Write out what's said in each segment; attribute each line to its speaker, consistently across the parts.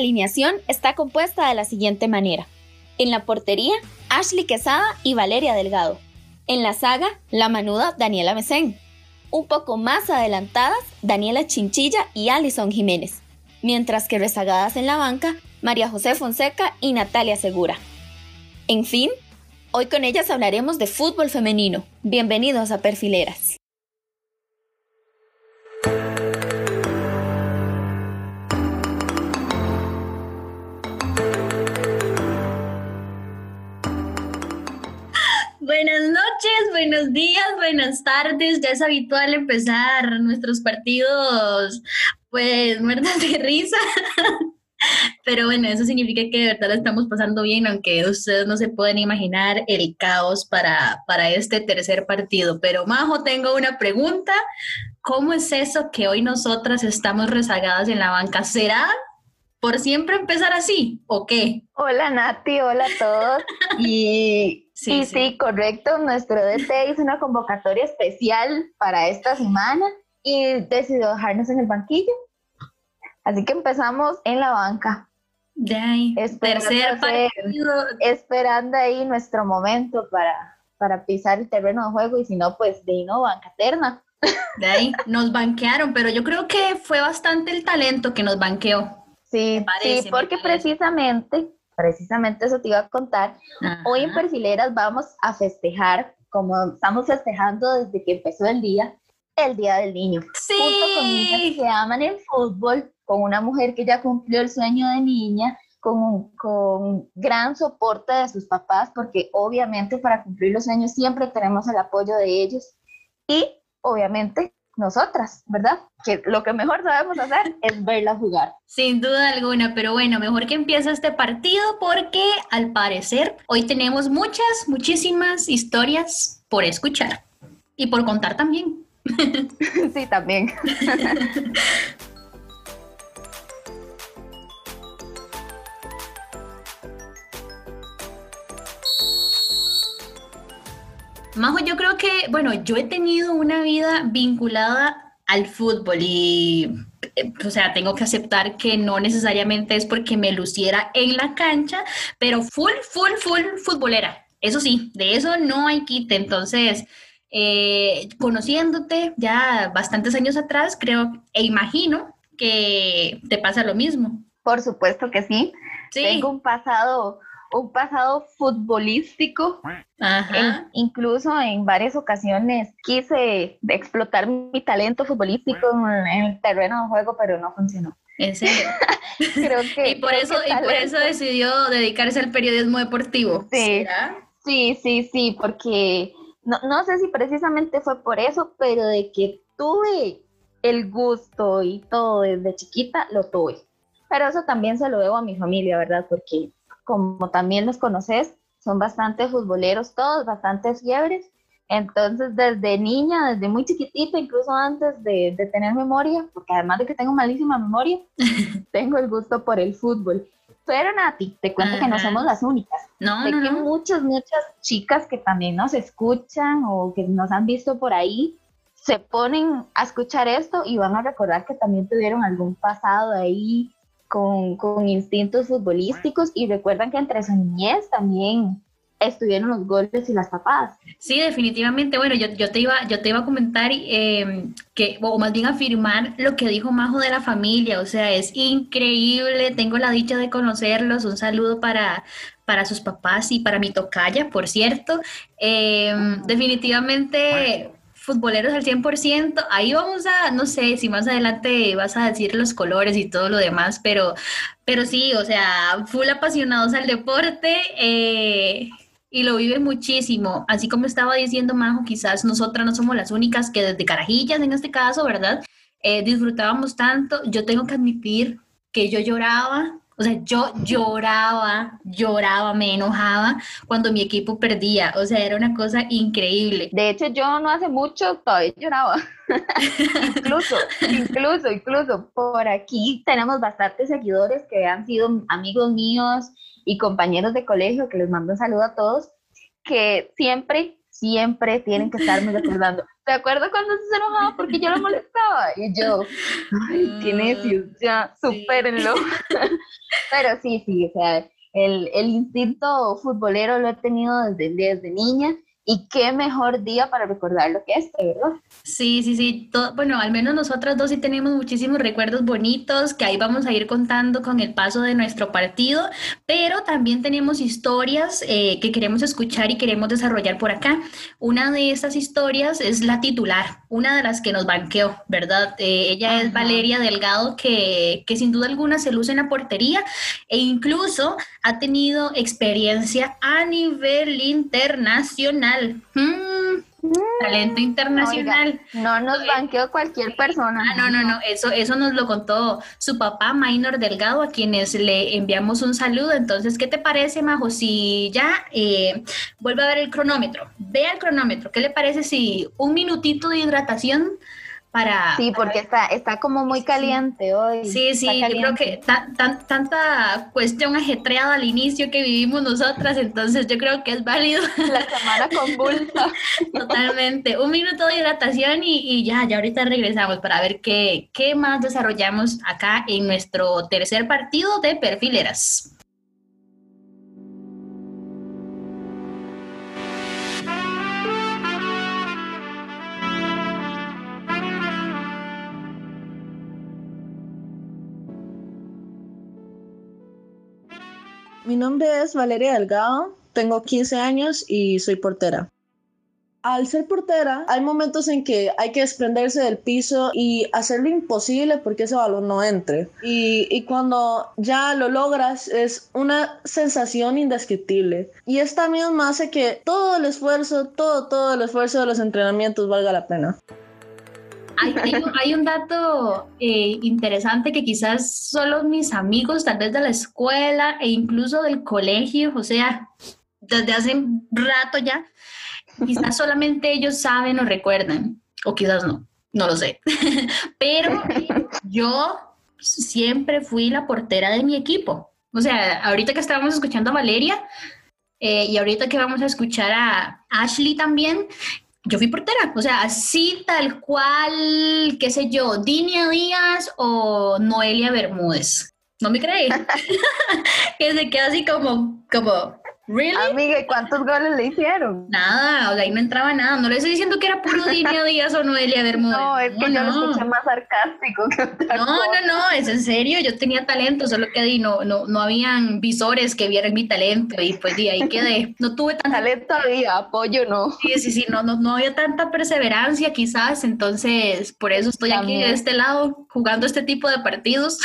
Speaker 1: alineación está compuesta de la siguiente manera. En la portería, Ashley Quesada y Valeria Delgado. En la saga, la manuda Daniela Mesén. Un poco más adelantadas, Daniela Chinchilla y Alison Jiménez. Mientras que rezagadas en la banca, María José Fonseca y Natalia Segura. En fin, hoy con ellas hablaremos de fútbol femenino. Bienvenidos a Perfileras.
Speaker 2: Buenos días, buenas tardes. Ya es habitual empezar nuestros partidos, pues, muertas de risa. Pero bueno, eso significa que de verdad la estamos pasando bien, aunque ustedes no se pueden imaginar el caos para, para este tercer partido. Pero Majo, tengo una pregunta. ¿Cómo es eso que hoy nosotras estamos rezagadas en la banca? ¿Será por siempre empezar así o qué?
Speaker 3: Hola Nati, hola a todos. Y Sí, sí, correcto. Nuestro DT hizo una convocatoria especial para esta semana y decidió dejarnos en el banquillo. Así que empezamos en la banca.
Speaker 2: De ahí, tercer partido.
Speaker 3: Esperando ahí nuestro momento para, para pisar el terreno de juego y si no, pues de ahí no, banca eterna.
Speaker 2: De ahí, nos banquearon, pero yo creo que fue bastante el talento que nos banqueó.
Speaker 3: Sí, sí, porque precisamente precisamente eso te iba a contar. Hoy en Perfileras vamos a festejar, como estamos festejando desde que empezó el día, el Día del Niño.
Speaker 2: Sí.
Speaker 3: Junto con niñas que aman el fútbol, con una mujer que ya cumplió el sueño de niña, con, con gran soporte de sus papás, porque obviamente para cumplir los sueños siempre tenemos el apoyo de ellos. Y obviamente nosotras, ¿verdad? Que lo que mejor sabemos hacer es verla jugar.
Speaker 2: Sin duda alguna, pero bueno, mejor que empiece este partido porque al parecer hoy tenemos muchas, muchísimas historias por escuchar y por contar también.
Speaker 3: Sí, también.
Speaker 2: Majo, yo creo que, bueno, yo he tenido una vida vinculada al fútbol y, eh, o sea, tengo que aceptar que no necesariamente es porque me luciera en la cancha, pero full, full, full futbolera. Eso sí, de eso no hay quite. Entonces, eh, conociéndote ya bastantes años atrás, creo e imagino que te pasa lo mismo.
Speaker 3: Por supuesto que sí. sí. Tengo un pasado un pasado futbolístico. incluso en varias ocasiones quise explotar mi talento futbolístico en el terreno de juego, pero no funcionó.
Speaker 2: ¿En serio? creo que, y por eso, y por eso decidió dedicarse al periodismo deportivo.
Speaker 3: Sí, sí, sí, sí, porque no, no sé si precisamente fue por eso, pero de que tuve el gusto y todo desde chiquita, lo tuve. Pero eso también se lo debo a mi familia, ¿verdad? Porque como también los conoces, son bastante futboleros todos, bastante fiebres. Entonces, desde niña, desde muy chiquitita, incluso antes de, tener memoria, porque además de que tengo malísima memoria, tengo el gusto por el fútbol. Pero Nati, te cuento que no somos las únicas.
Speaker 2: No,
Speaker 3: sé que muchas, muchas chicas que también nos escuchan o que nos han visto por ahí, se ponen a escuchar esto y van a recordar que también tuvieron algún pasado ahí con, con, instintos futbolísticos y recuerdan que entre su niñez también estuvieron los golpes y las tapadas.
Speaker 2: Sí, definitivamente. Bueno, yo, yo, te, iba, yo te iba a comentar eh, que, o más bien afirmar lo que dijo Majo de la familia. O sea, es increíble. Tengo la dicha de conocerlos. Un saludo para, para sus papás y para mi tocaya, por cierto. Eh, definitivamente futboleros al 100%, ahí vamos a, no sé, si más adelante vas a decir los colores y todo lo demás, pero, pero sí, o sea, full apasionados al deporte eh, y lo vive muchísimo. Así como estaba diciendo Majo, quizás nosotras no somos las únicas que desde carajillas en este caso, ¿verdad? Eh, disfrutábamos tanto. Yo tengo que admitir que yo lloraba o sea, yo lloraba, lloraba, me enojaba cuando mi equipo perdía. O sea, era una cosa increíble.
Speaker 3: De hecho, yo no hace mucho todavía lloraba. incluso, incluso, incluso por aquí tenemos bastantes seguidores que han sido amigos míos y compañeros de colegio, que les mando un saludo a todos, que siempre, siempre tienen que estarme recordando ¿te acuerdas cuando se enojaba porque yo lo molestaba? Y yo, ay, qué necio, ya, supérenlo. Pero sí, sí, o sea, el, el instinto futbolero lo he tenido desde, desde niña y qué mejor día para recordar lo que es, ¿verdad?
Speaker 2: Sí, sí, sí. bueno, al menos nosotras dos sí tenemos muchísimos recuerdos bonitos que ahí vamos a ir contando con el paso de nuestro partido, pero también tenemos historias eh, que queremos escuchar y queremos desarrollar por acá. Una de estas historias es la titular, una de las que nos banqueó, ¿verdad? Eh, ella es Valeria Delgado, que, que sin duda alguna se luce en la portería e incluso ha tenido experiencia a nivel internacional. Mm, talento internacional.
Speaker 3: no nos banqueó cualquier persona.
Speaker 2: Ah, no, no, no, eso, eso nos lo contó su papá, Minor Delgado, a quienes le enviamos un saludo. Entonces, ¿qué te parece, Majo? Si ya eh, vuelve a ver el cronómetro, vea el cronómetro, ¿qué le parece si un minutito de hidratación para...
Speaker 3: Sí, porque está, está como muy caliente hoy.
Speaker 2: Sí, sí, yo creo que tanta cuestión ajetreada al inicio que vivimos nosotras, entonces yo creo que es válido.
Speaker 3: La semana convulsa.
Speaker 2: Totalmente. Un minuto de hidratación y, y, ya, ya ahorita regresamos para ver qué, qué más desarrollamos acá en nuestro tercer partido de perfileras.
Speaker 4: Mi nombre es Valeria Delgado, tengo 15 años y soy portera. Al ser portera, hay momentos en que hay que desprenderse del piso y hacer lo imposible porque ese balón no entre. Y, y, cuando ya lo logras, es una sensación indescriptible. Y esta misma hace que todo el esfuerzo, todo, todo el esfuerzo de los entrenamientos valga la pena.
Speaker 2: Hay, un, dato eh, interesante que quizás solo mis amigos, tal vez de la escuela e incluso del colegio, o sea, desde hace un rato ya, quizás solamente ellos saben o recuerdan, o quizás no, no lo sé. Pero yo siempre fui la portera de mi equipo. O sea, ahorita que estábamos escuchando a Valeria, eh, y ahorita que vamos a escuchar a Ashley también, yo fui portera, o sea, así tal cual, qué sé yo, Dinia Díaz o Noelia Bermúdez. ¿No me creéis? que se queda así como, como,
Speaker 3: ¿Really? Amiga, ¿y cuántos goles le hicieron?
Speaker 2: Nada, o sea, ahí no entraba nada. No le estoy diciendo que era puro Dinia Díaz o Noelia Bermúdez.
Speaker 3: No, es que yo lo escuché más sarcástico que otra
Speaker 2: No, no, no, es en serio. Yo tenía talento, solo que ahí no, no, no habían visores que vieran mi talento y pues de ahí quedé. No tuve tanto...
Speaker 3: Talento había, apoyo no.
Speaker 2: Sí, sí, sí, no, no, no había tanta perseverancia quizás, entonces por eso estoy aquí de este lado jugando este tipo de partidos.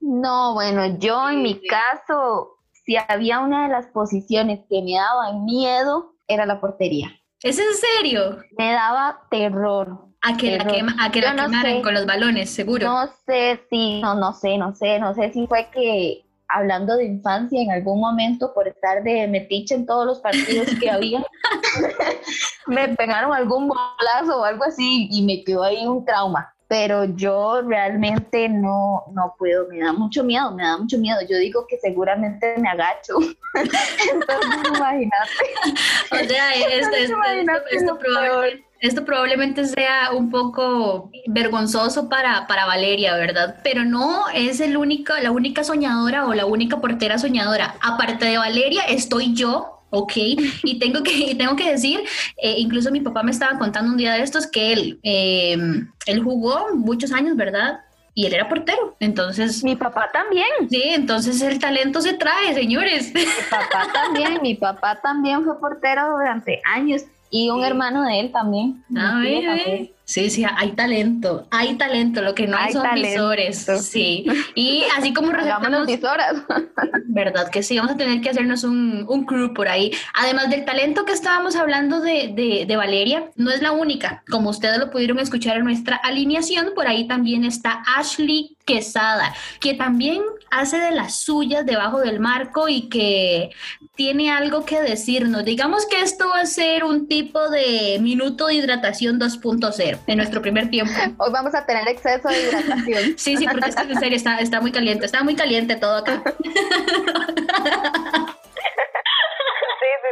Speaker 3: No, bueno, yo en mi caso si había una de las posiciones que me daba miedo, era la portería.
Speaker 2: ¿Es en serio?
Speaker 3: Me daba terror.
Speaker 2: A que la, a que la quemaran con los balones, seguro.
Speaker 3: No sé si, no, no sé, no sé, no sé si fue que hablando de infancia en algún momento por estar de metiche en todos los partidos que había, me pegaron algún bolazo o algo así y me quedó ahí un trauma pero yo realmente no, no puedo, me da mucho miedo, me da mucho miedo. Yo digo que seguramente me agacho. Entonces, imagínate.
Speaker 2: O sea, esto, esto, probablemente, esto, probablemente, sea un poco vergonzoso para, para Valeria, ¿verdad? Pero no es el único, la única soñadora o la única portera soñadora. Aparte de Valeria, estoy yo ok. Y tengo que, tengo que decir, eh, incluso mi papá me estaba contando un día de estos que él, eh, él jugó muchos años, ¿verdad? Y él era portero, entonces...
Speaker 3: Mi papá también.
Speaker 2: Sí, entonces el talento se trae, señores.
Speaker 3: Mi papá también, mi papá también fue portero durante años y un hermano de él también.
Speaker 2: Ah, Sí, sí, hay talento, hay talento, lo que no hay, son visores, sí. Y así como
Speaker 3: resaltamos... visoras.
Speaker 2: Verdad que sí, vamos a tener que hacernos un, un crew por ahí. Además del talento que estábamos hablando de, de, de, Valeria, no es la única. Como ustedes lo pudieron escuchar en nuestra alineación, por ahí también está Ashley Quesada, que también hace de las suyas debajo del marco y que tiene algo que decirnos. Digamos que esto va a ser un tipo de minuto de hidratación 2.0 en nuestro primer tiempo.
Speaker 3: Hoy vamos a tener exceso de hidratación.
Speaker 2: sí, sí, porque es que en serio está, está muy caliente, está muy caliente todo acá. sí, sí,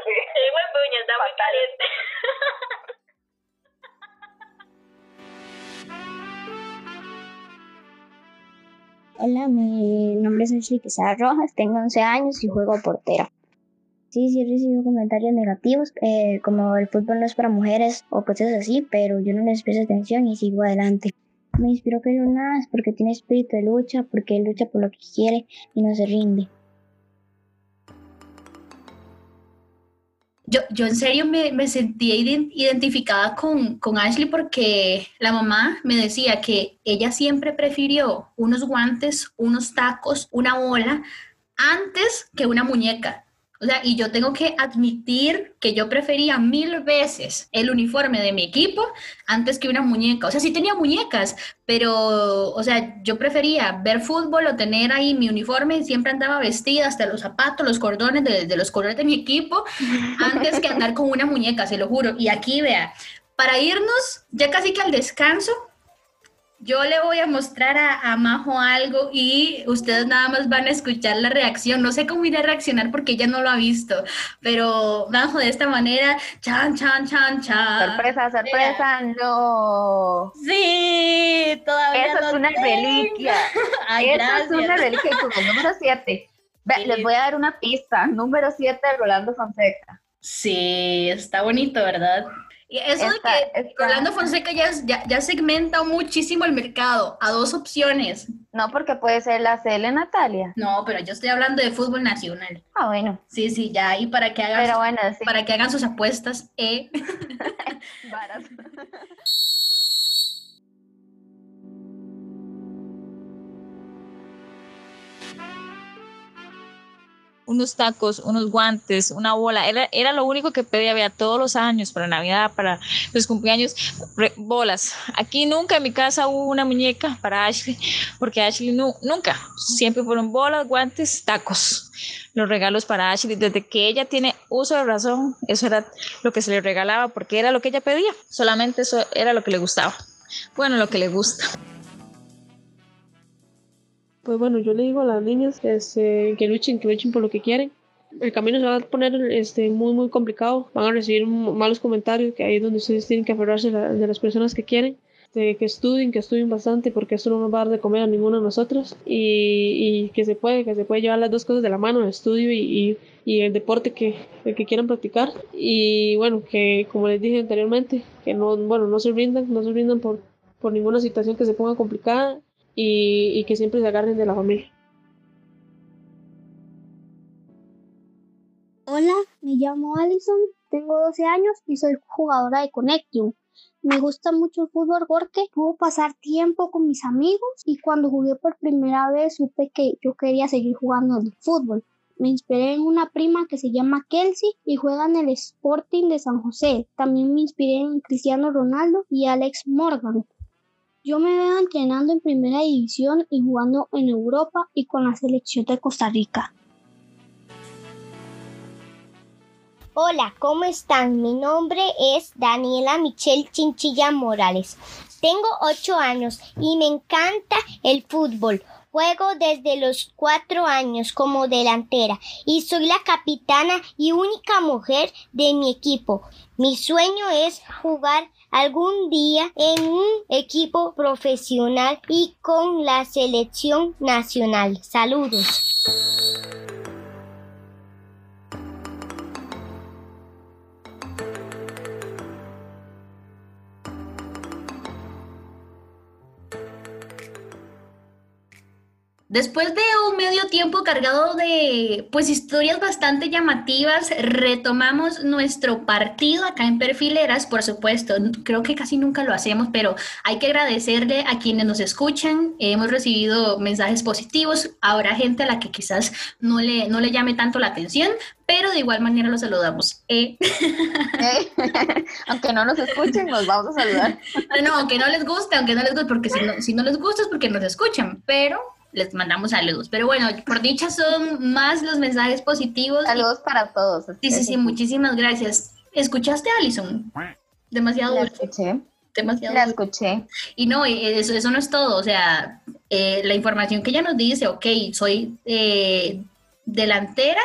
Speaker 2: sí.
Speaker 3: Sí, muy puño, está muy caliente.
Speaker 5: Hola, mi nombre es Ashley Pizarro Rojas, tengo 11 años y juego portero. Sí, sí he recibido comentarios negativos, eh, como el fútbol no es para mujeres o cosas así, pero yo no les presto atención y sigo adelante. Me inspiró es porque tiene espíritu de lucha, porque él lucha por lo que quiere y no se rinde.
Speaker 2: Yo, yo en serio me, me sentía identificada con, con Ashley porque la mamá me decía que ella siempre prefirió unos guantes, unos tacos, una bola antes que una muñeca. O sea, y yo tengo que admitir que yo prefería mil veces el uniforme de mi equipo antes que una muñeca. O sea, sí tenía muñecas, pero, o sea, yo prefería ver fútbol o tener ahí mi uniforme y siempre andaba vestida hasta los zapatos, los cordones de, los colores de mi equipo, antes que andar con una muñeca, se lo juro. Y aquí, vea, para irnos ya casi que al descanso, yo le voy a mostrar a, Majo algo y ustedes nada más van a escuchar la reacción. No sé cómo iré a reaccionar porque ella no lo ha visto, pero Majo de esta manera, chan, chan, chan, chan.
Speaker 3: Sorpresa, sorpresa, no.
Speaker 2: Sí, todavía
Speaker 3: Eso es una reliquia.
Speaker 2: Ay,
Speaker 3: Eso
Speaker 2: gracias.
Speaker 3: es una reliquia como el número 7.
Speaker 2: Sí.
Speaker 3: Les voy a dar una pista. Número 7 de Rolando Fonseca.
Speaker 2: Sí, está bonito, ¿verdad? Y eso de que Rolando Fonseca ya, ya, ya segmenta muchísimo el mercado a dos opciones.
Speaker 3: No, porque puede ser la CL Natalia.
Speaker 2: No, pero yo estoy hablando de fútbol nacional.
Speaker 3: Ah, bueno.
Speaker 2: Sí, sí, ya ahí para que hagan,
Speaker 3: Pero bueno, sí.
Speaker 2: para que hagan sus apuestas. Eh.
Speaker 6: unos tacos, unos guantes, una bola. Era, era lo único que pedía había todos los años, para Navidad, para los cumpleaños, re- bolas. Aquí nunca en mi casa hubo una muñeca para Ashley, porque Ashley nu- nunca, siempre fueron bolas, guantes, tacos. Los regalos para Ashley, desde que ella tiene uso de razón, eso era lo que se le regalaba, porque era lo que ella pedía, solamente eso era lo que le gustaba. Bueno, lo que le gusta.
Speaker 7: Pues bueno, yo le digo a las niñas este, que luchen, que luchen por lo que quieren. El camino se va a poner este, muy, muy complicado. Van a recibir malos comentarios, que ahí es donde ustedes tienen que aferrarse la- de las personas que quieren. Que estudien, que estudien bastante, porque esto no nos va a dar de comer a ninguno de nosotros. Y, y que se puede, que se puede llevar las dos cosas de la mano, el estudio y, y, y el deporte que, el que quieran practicar. Y bueno, que como les dije anteriormente, que no, bueno, no se rindan, no se rindan por, por ninguna situación que se ponga complicada y, que siempre se agarren de la familia.
Speaker 5: Hola, me llamo Alison, tengo 12 años y soy jugadora de Connectium. Me gusta mucho el fútbol porque puedo pasar tiempo con mis amigos y cuando jugué por primera vez supe que yo quería seguir jugando al fútbol. Me inspiré en una prima que se llama Kelsey y juega en el Sporting de San José. También me inspiré en Cristiano Ronaldo y Alex Morgan. Yo me veo entrenando en primera división y jugando en Europa y con la selección de Costa Rica.
Speaker 8: Hola, ¿cómo están? Mi nombre es Daniela Michelle Chinchilla Morales. Tengo 8 años y me encanta el fútbol. Juego desde los 4 años como delantera y soy la capitana y única mujer de mi equipo. Mi sueño es jugar algún día en un equipo profesional y con la selección nacional. Saludos.
Speaker 2: Después de un medio tiempo cargado de pues historias bastante llamativas, retomamos nuestro partido acá en Perfileras, por supuesto. Creo que casi nunca lo hacemos, pero hay que agradecerle a quienes nos escuchan. Hemos recibido mensajes positivos. Habrá gente a la que quizás no le, no le llame tanto la atención, pero de igual manera los saludamos. Eh,
Speaker 3: Aunque no nos escuchen, nos vamos a saludar.
Speaker 2: no, aunque no les guste, aunque no les guste, porque si no, si no les gusta es porque nos escuchan, pero les mandamos saludos. Pero bueno, por dicha son más los mensajes positivos.
Speaker 3: Saludos para todos.
Speaker 2: Sí, sí, sí, muchísimas gracias. ¿Escuchaste Alison? Demasiado
Speaker 3: La
Speaker 2: dulce,
Speaker 3: escuché.
Speaker 2: demasiado
Speaker 3: La
Speaker 2: dulce.
Speaker 3: escuché.
Speaker 2: Y no, eh, eso, eso no es todo. O sea, eh, la información que ella nos dice, ok, soy eh, delantera,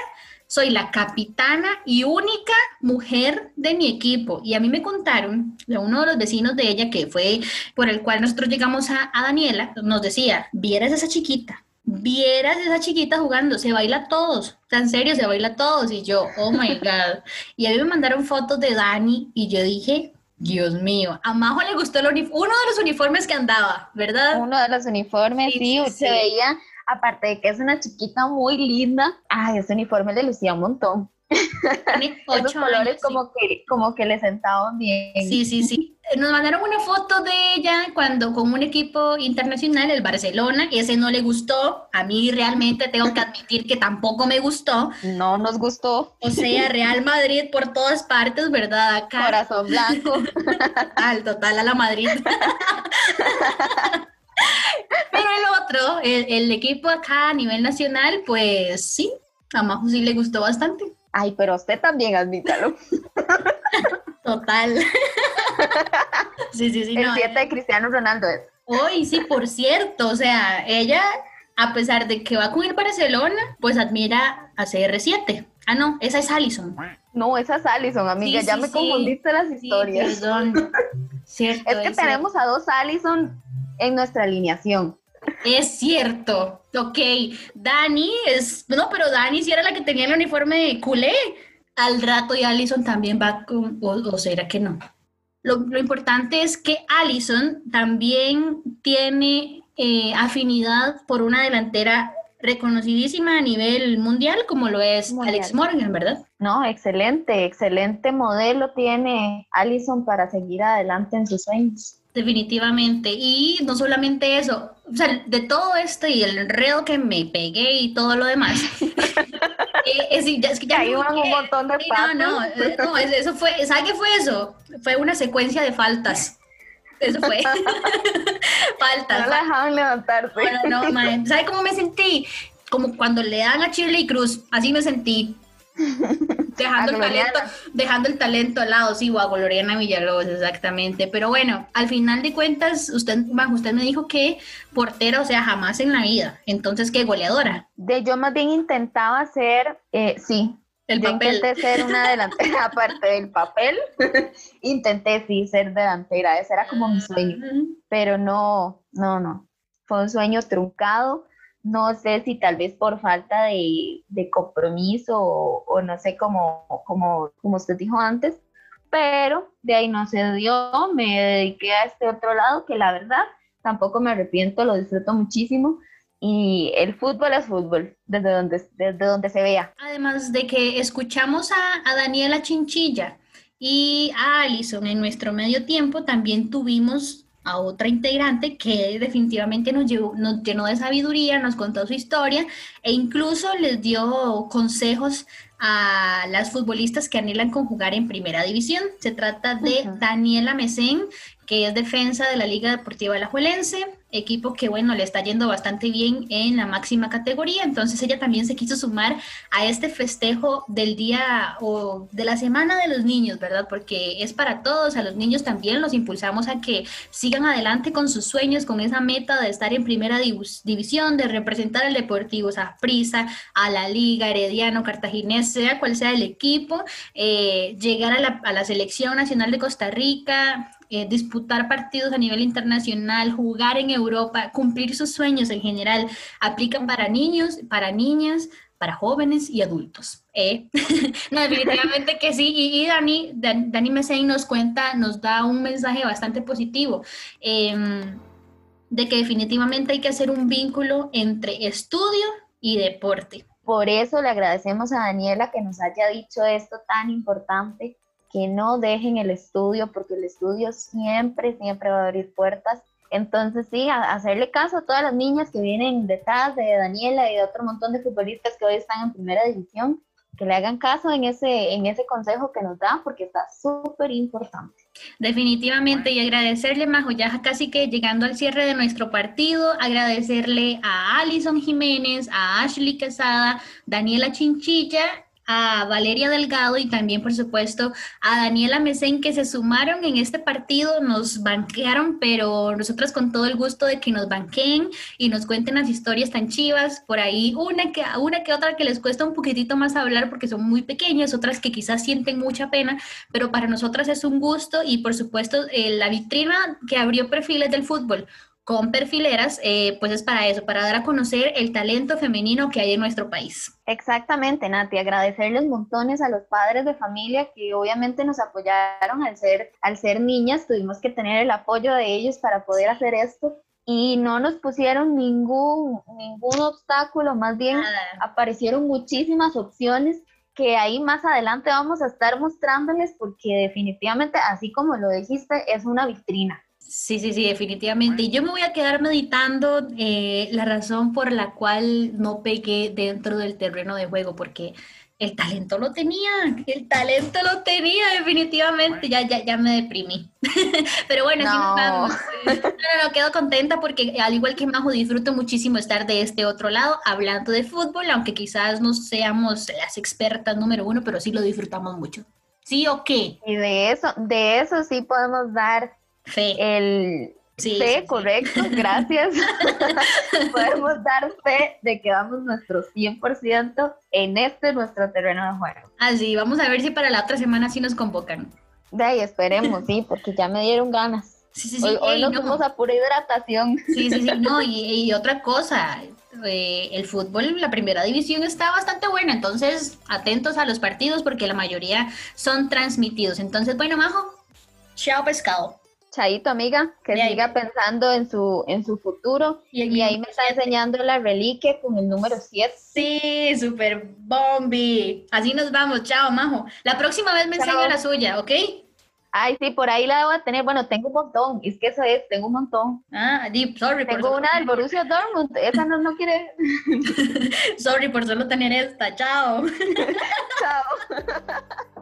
Speaker 2: soy la capitana y única mujer de mi equipo. Y a mí me contaron de uno de los vecinos de ella, que fue por el cual nosotros llegamos a, a Daniela, nos decía, vieras esa chiquita, vieras esa chiquita jugando, se baila todos, en serio, se baila todos. Y yo, oh my God. Y a mí me mandaron fotos de Dani y yo dije, Dios mío, a Majo le gustó el uno de los uniformes que andaba, ¿verdad?
Speaker 3: Uno de los uniformes, sí, se veía, aparte de que es una chiquita muy linda, ay, ese uniforme le lucía un montón.
Speaker 2: Ocho
Speaker 3: colores
Speaker 2: años, sí.
Speaker 3: como que, como que le sentaban bien.
Speaker 2: Sí, sí, sí. Nos mandaron una foto de ella cuando con un equipo internacional, el Barcelona, ese no le gustó. A mmí realmente tengo que admitir que tampoco me gustó.
Speaker 3: No nos gustó.
Speaker 2: O sea, Real Madrid por todas partes, ¿verdad? Acá,
Speaker 3: Corazón blanco.
Speaker 2: al total a la Madrid. Pero el otro, el, el equipo acá a nivel nacional, pues sí, a Majo sí le gustó bastante.
Speaker 3: Ay, pero usted también, admítalo.
Speaker 2: Total. Sí, sí, sí.
Speaker 3: El
Speaker 2: no,
Speaker 3: 7 de Cristiano Ronaldo es.
Speaker 2: Hoy sí, por cierto, o sea, ella, a pesar de que va con el Barcelona, pues admira a CR7. Ah, no, esa es Allison.
Speaker 3: No, esa es Allison, amiga.
Speaker 2: Sí,
Speaker 3: ya
Speaker 2: sí,
Speaker 3: me
Speaker 2: sí.
Speaker 3: confundiste las historias.
Speaker 2: perdón. Cierto,
Speaker 3: es que tenemos a dos Allison en nuestra alineación.
Speaker 2: Es cierto. Ok, Dani es. No, pero Dani sí era la que tenía el uniforme culé. Al rato y Allison también va con. O, o será que no. Lo, lo importante es que Allison también tiene eh, afinidad por una delantera reconocidísima a nivel mundial, como lo es
Speaker 3: Mundial.
Speaker 2: Alex Morgan, ¿verdad?
Speaker 3: No, excelente, excelente modelo tiene Allison para seguir adelante en sus sueños.
Speaker 2: Definitivamente. Y no solamente eso, o sea, de todo esto y el enredo que me pegué y todo lo demás. eh, es, es que ya no
Speaker 3: van un montón de
Speaker 2: Sí, no, no, eh, no, es- eso fue, ¿sabe qué fue eso? Fue una secuencia de faltas. Eso fue. faltas.
Speaker 3: No la dejaban levantarse.
Speaker 2: Bueno, no, mae, ¿sabe cómo me sentí? Como cuando le dan a Shirley Cruz, así me sentí. Dejando el, talento, dejando el talento al lado, sí, a Gloriana Villalobos, exactamente. Pero bueno, al final de cuentas, usted, usted me dijo que portera, o sea, jamás en la vida. Entonces, ¿qué goleadora?
Speaker 3: De yo más bien intentaba ser, eh, sí,
Speaker 2: El
Speaker 3: yo
Speaker 2: papel.
Speaker 3: intenté ser una delantera, aparte del papel, intenté sí ser delantera, ese era como mi sueño,
Speaker 2: Ujú.
Speaker 3: pero no, no, no, fue un sueño truncado, no sé si tal vez por falta de, de compromiso o, no sé cómo, como, como usted dijo antes, pero de ahí no se dio, me dediqué a este otro lado que la verdad tampoco me arrepiento, lo disfruto muchísimo. Y el fútbol es fútbol, desde donde, desde donde se vea.
Speaker 2: Además de que escuchamos a, a Daniela Chinchilla y a Alison en nuestro medio tiempo, también tuvimos a otra integrante que definitivamente nos, llevó, nos llenó de sabiduría, nos contó su historia e incluso les dio consejos a las futbolistas que anhelan con jugar en primera división. Se trata de. Daniela Mesén, que es defensa de la Liga Deportiva Alajuelense, equipo que, bueno, le está yendo bastante bien en la máxima categoría. Entonces ella también se quiso sumar a este festejo del día o de la semana de los niños, ¿verdad? Porque es para todos, a los niños también los impulsamos a que sigan adelante con sus sueños, con esa meta de estar en primera div- división, de representar al Deportivo Saprissa, a la Liga, Herediano, Cartaginés, sea cual sea el equipo, eh, llegar a a la selección nacional de Costa Rica, eh, disputar partidos a nivel internacional, jugar en Europa, cumplir sus sueños en general, aplican para niños, para niñas, para jóvenes y adultos. ¿eh? no, definitivamente que sí. Y, y Dani, Dan- Dani Mesén nos cuenta, nos da un mensaje bastante positivo. em, de que definitivamente hay que hacer un vínculo entre estudio y deporte.
Speaker 3: Por eso le agradecemos a Daniela que nos haya dicho esto tan importante, que no dejen el estudio, porque el estudio siempre, siempre va a abrir puertas. Entonces, sí, a- hacerle caso a todas las niñas que vienen detrás de Daniela y de otro montón de futbolistas que hoy están en primera división, que le hagan caso en ese, en ese consejo que nos da, porque está súper importante.
Speaker 2: Definitivamente, y agradecerle, Majo, ya casi que llegando al cierre de nuestro partido, agradecerle a Alison Jiménez, a Ashley Quesada, Daniela Chinchilla, a Valeria Delgado y también, por supuesto, a Daniela Mesén que se sumaron en este partido, nos banquearon, pero nosotras con todo el gusto de que nos banqueen y nos cuenten las historias tan chivas, por ahí una que, una que otra que les cuesta un poquitito más hablar porque son muy pequeñas, otras que quizás sienten mucha pena, pero para nosotras es un gusto y por supuesto eh, la vitrina que abrió perfiles del fútbol con perfileras, eh, pues es para eso, para dar a conocer el talento femenino que hay en nuestro país.
Speaker 3: Exactamente, Nati, agradecerles montones a los padres de familia que obviamente nos apoyaron al ser, al ser niñas, tuvimos que tener el apoyo de ellos para poder hacer esto y no nos pusieron ningún, ningún obstáculo, más bien aparecieron muchísimas opciones que ahí más adelante vamos a estar mostrándoles porque definitivamente, así como lo dijiste, es una vitrina.
Speaker 2: Sí, sí, sí, definitivamente. Y yo me voy a quedar meditando eh, la razón por la cual no pegué dentro del terreno de juego, porque el talento lo tenía, el talento lo tenía definitivamente, ya, ya, ya me deprimí. Pero bueno, no. vamos. No, no, quedo contenta porque al igual que Majo disfruto muchísimo estar de este otro lado hablando de fútbol, aunque quizás no seamos las expertas número uno, pero sí lo disfrutamos mucho. ¿Sí o qué?
Speaker 3: Y de eso, de eso sí podemos dar
Speaker 2: fe.
Speaker 3: El, Sí, correcto, gracias. Podemos dar fe de que vamos nuestro 100% en este nuestro terreno de juego.
Speaker 2: Así, vamos a ver si para la otra semana sí nos convocan.
Speaker 3: De ahí esperemos, sí, porque ya me dieron ganas.
Speaker 2: Sí, sí, sí.
Speaker 3: Hoy, hoy nos fuimos a pura hidratación.
Speaker 2: Sí, sí, sí, no, y, y otra cosa, eh, el fútbol, la primera división está bastante buena, entonces atentos a los partidos porque la mayoría son transmitidos. Entonces, bueno, Majo, chao pescado.
Speaker 3: Chaito, amiga, que siga pensando en su, en su futuro. Y, ahí me está enseñando la reliquia con el número 7.
Speaker 2: Sí, super bombi. Así nos vamos, chao, Majo. La próxima vez me enseña la suya, ¿ok?
Speaker 3: Ay, sí, por ahí la debo tener. Bueno, tengo un montón. Es que eso es, tengo un montón.
Speaker 2: Ah, deep, sorry.
Speaker 3: Tengo una del Borussia Dortmund. Esa no, no quiere.
Speaker 2: sorry por solo tener esta. Chao.